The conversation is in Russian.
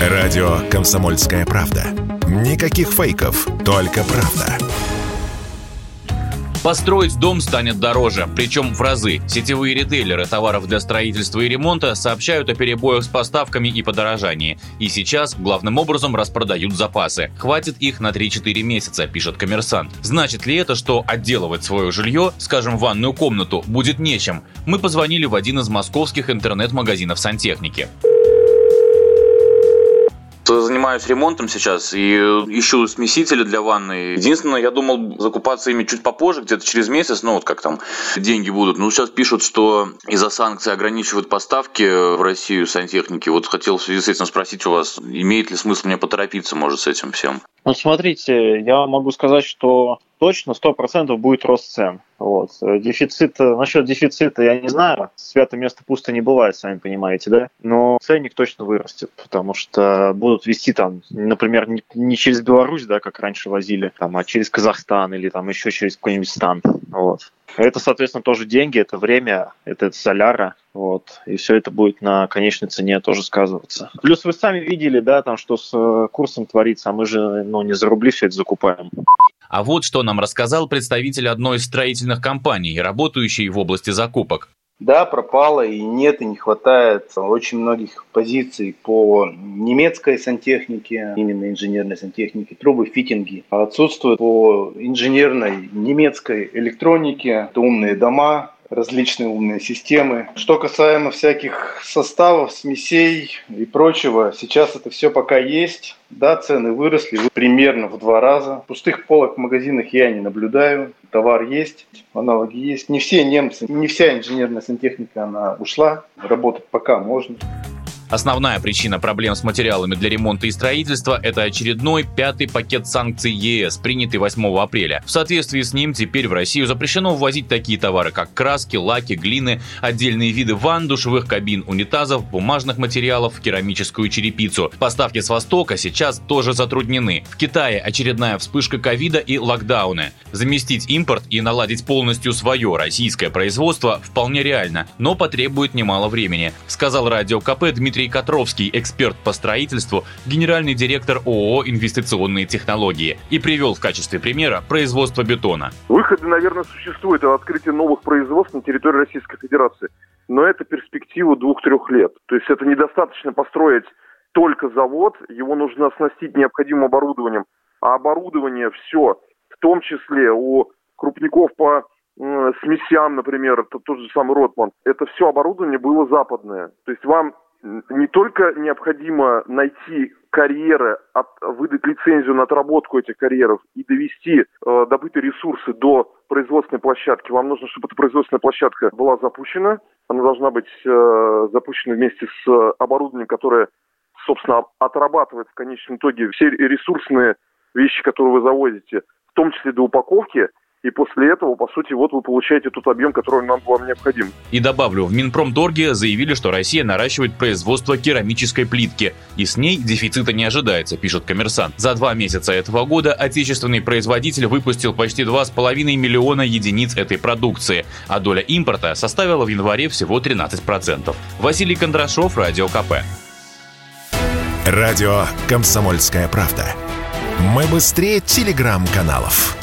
Радио «Комсомольская правда». Никаких фейков, только правда. Построить дом станет дороже, причем в разы. Сетевые ритейлеры товаров для строительства и ремонта сообщают о перебоях с поставками и подорожании. И сейчас главным образом распродают запасы. Хватит их на 3-4 месяца, пишет коммерсант. Значит ли это, что отделывать свое жилье, скажем, ванную комнату, будет нечем? Мы позвонили в один из московских интернет-магазинов сантехники занимаюсь ремонтом сейчас и ищу смесители для ванны. Единственное, я думал закупаться ими чуть попозже, где-то через месяц, ну вот как там деньги будут. Ну сейчас пишут, что из-за санкций ограничивают поставки в Россию сантехники. Вот хотел в связи с этим спросить у вас, имеет ли смысл мне поторопиться, может, с этим всем? Ну, смотрите, я могу сказать, что точно 100% будет рост цен. Вот. Дефицит, насчет дефицита я не знаю. Свято место пусто не бывает, сами понимаете, да? Но ценник точно вырастет, потому что будут вести там, например, не через Беларусь, да, как раньше возили, там, а через Казахстан или там еще через какой-нибудь стан. Вот. Это, соответственно, тоже деньги, это время, это соляра, вот, и все это будет на конечной цене тоже сказываться. Плюс вы сами видели, да, там, что с э, курсом творится, а мы же, ну, не за рубли все это закупаем. А вот что нам рассказал представитель одной из строительных компаний, работающей в области закупок. Да, пропало и нет, и не хватает очень многих позиций по немецкой сантехнике, именно инженерной сантехнике, трубы, фитинги. Отсутствует по инженерной немецкой электронике, это умные дома, различные умные системы. Что касаемо всяких составов, смесей и прочего, сейчас это все пока есть. Да, цены выросли примерно в два раза. Пустых полок в магазинах я не наблюдаю. Товар есть, аналоги есть. Не все немцы, не вся инженерная сантехника, она ушла. Работать пока можно. Основная причина проблем с материалами для ремонта и строительства – это очередной пятый пакет санкций ЕС, принятый 8 апреля. В соответствии с ним теперь в Россию запрещено ввозить такие товары, как краски, лаки, глины, отдельные виды ванн, душевых кабин, унитазов, бумажных материалов, керамическую черепицу. Поставки с Востока сейчас тоже затруднены. В Китае очередная вспышка ковида и локдауны. Заместить импорт и наладить полностью свое российское производство вполне реально, но потребует немало времени, сказал радио КП Дмитрий Дмитрий Котровский, эксперт по строительству, генеральный директор ООО «Инвестиционные технологии» и привел в качестве примера производство бетона. Выходы, наверное, существуют о открытии новых производств на территории Российской Федерации, но это перспектива двух-трех лет. То есть это недостаточно построить только завод, его нужно оснастить необходимым оборудованием, а оборудование все, в том числе у крупников по смесям, например, это тот же самый Ротман, это все оборудование было западное. То есть вам не только необходимо найти карьеры, от, выдать лицензию на отработку этих карьеров и довести э, добытые ресурсы до производственной площадки. Вам нужно, чтобы эта производственная площадка была запущена. Она должна быть э, запущена вместе с оборудованием, которое, собственно, отрабатывает в конечном итоге все ресурсные вещи, которые вы завозите, в том числе до упаковки – и после этого, по сути, вот вы получаете тот объем, который нам вам необходим. И добавлю, в Минпромторге заявили, что Россия наращивает производство керамической плитки, и с ней дефицита не ожидается, пишет коммерсант. За два месяца этого года отечественный производитель выпустил почти 2,5 миллиона единиц этой продукции, а доля импорта составила в январе всего 13%. Василий Кондрашов, Радио КП. Радио «Комсомольская правда». Мы быстрее телеграм-каналов.